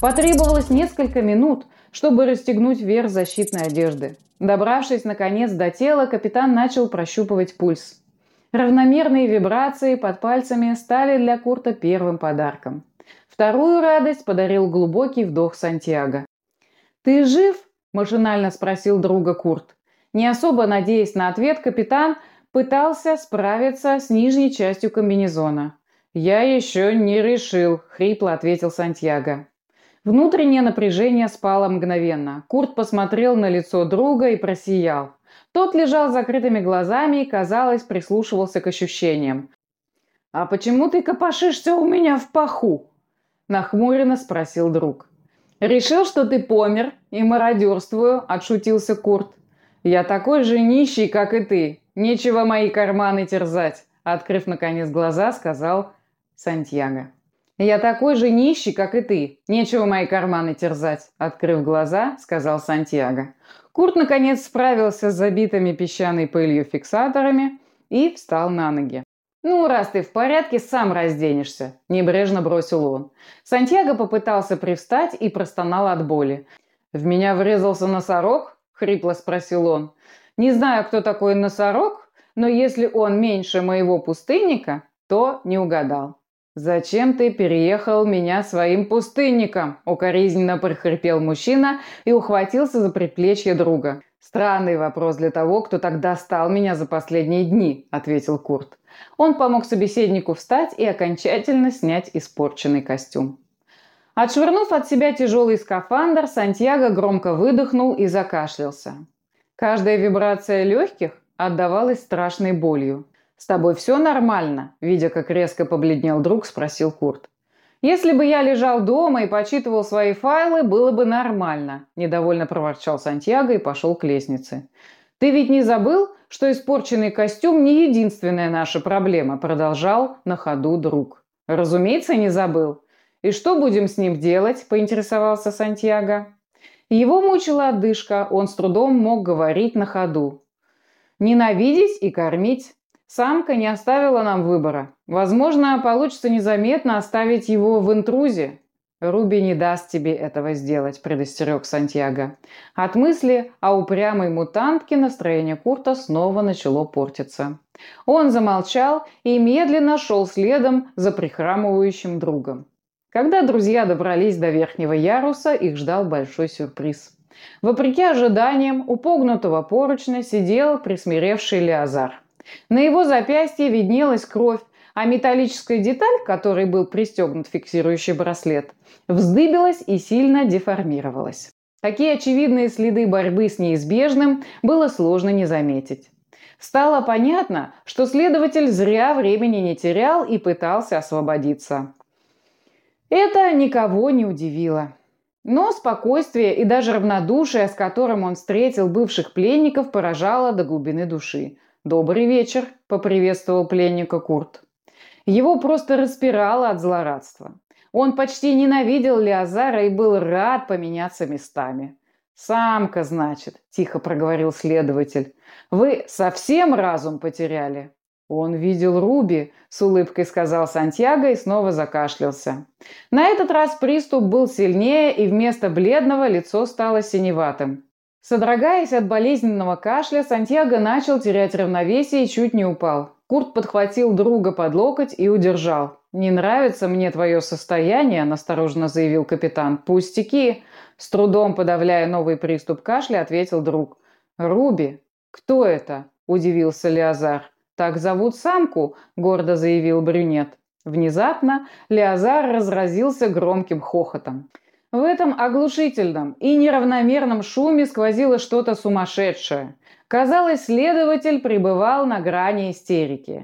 Потребовалось несколько минут, чтобы расстегнуть верх защитной одежды. Добравшись, наконец, до тела, капитан начал прощупывать пульс. Равномерные вибрации под пальцами стали для Курта первым подарком. Вторую радость подарил глубокий вдох Сантьяго. «Ты жив?» – машинально спросил друга Курт. Не особо надеясь на ответ, капитан пытался справиться с нижней частью комбинезона. «Я еще не решил», – хрипло ответил Сантьяго. Внутреннее напряжение спало мгновенно. Курт посмотрел на лицо друга и просиял. Тот лежал с закрытыми глазами и, казалось, прислушивался к ощущениям. «А почему ты копошишься у меня в паху?» – нахмуренно спросил друг. «Решил, что ты помер и мародерствую», – отшутился Курт. «Я такой же нищий, как и ты. Нечего мои карманы терзать», – открыв, наконец, глаза, сказал Сантьяго. «Я такой же нищий, как и ты. Нечего мои карманы терзать», – открыв глаза, сказал Сантьяго. Курт, наконец, справился с забитыми песчаной пылью фиксаторами и встал на ноги. «Ну, раз ты в порядке, сам разденешься», – небрежно бросил он. Сантьяго попытался привстать и простонал от боли. «В меня врезался носорог?» – хрипло спросил он. «Не знаю, кто такой носорог, но если он меньше моего пустынника, то не угадал». «Зачем ты переехал меня своим пустынником?» – укоризненно прохрипел мужчина и ухватился за предплечье друга. «Странный вопрос для того, кто так достал меня за последние дни», – ответил Курт. Он помог собеседнику встать и окончательно снять испорченный костюм. Отшвырнув от себя тяжелый скафандр, Сантьяго громко выдохнул и закашлялся. Каждая вибрация легких отдавалась страшной болью. «С тобой все нормально?» – видя, как резко побледнел друг, спросил Курт. «Если бы я лежал дома и почитывал свои файлы, было бы нормально», – недовольно проворчал Сантьяго и пошел к лестнице. «Ты ведь не забыл, что испорченный костюм не единственная наша проблема», – продолжал на ходу друг. «Разумеется, не забыл. И что будем с ним делать?» – поинтересовался Сантьяго. Его мучила одышка, он с трудом мог говорить на ходу. «Ненавидеть и кормить. Самка не оставила нам выбора. Возможно, получится незаметно оставить его в интрузе. Руби не даст тебе этого сделать, предостерег Сантьяго. От мысли о упрямой мутантке настроение Курта снова начало портиться. Он замолчал и медленно шел следом за прихрамывающим другом. Когда друзья добрались до верхнего яруса, их ждал большой сюрприз. Вопреки ожиданиям, у погнутого поручня сидел присмиревший Леозар. На его запястье виднелась кровь, а металлическая деталь, которой был пристегнут фиксирующий браслет, вздыбилась и сильно деформировалась. Такие очевидные следы борьбы с неизбежным было сложно не заметить. Стало понятно, что следователь зря времени не терял и пытался освободиться. Это никого не удивило. Но спокойствие и даже равнодушие, с которым он встретил бывших пленников, поражало до глубины души. «Добрый вечер», – поприветствовал пленника Курт. Его просто распирало от злорадства. Он почти ненавидел Леозара и был рад поменяться местами. «Самка, значит», – тихо проговорил следователь. «Вы совсем разум потеряли?» «Он видел Руби», – с улыбкой сказал Сантьяго и снова закашлялся. На этот раз приступ был сильнее, и вместо бледного лицо стало синеватым. Содрогаясь от болезненного кашля, Сантьяго начал терять равновесие и чуть не упал. Курт подхватил друга под локоть и удержал. «Не нравится мне твое состояние», – настороженно заявил капитан. «Пустяки!» – с трудом подавляя новый приступ кашля, ответил друг. «Руби? Кто это?» – удивился Леозар. «Так зовут самку», – гордо заявил брюнет. Внезапно Леозар разразился громким хохотом. В этом оглушительном и неравномерном шуме сквозило что-то сумасшедшее. Казалось, следователь пребывал на грани истерики.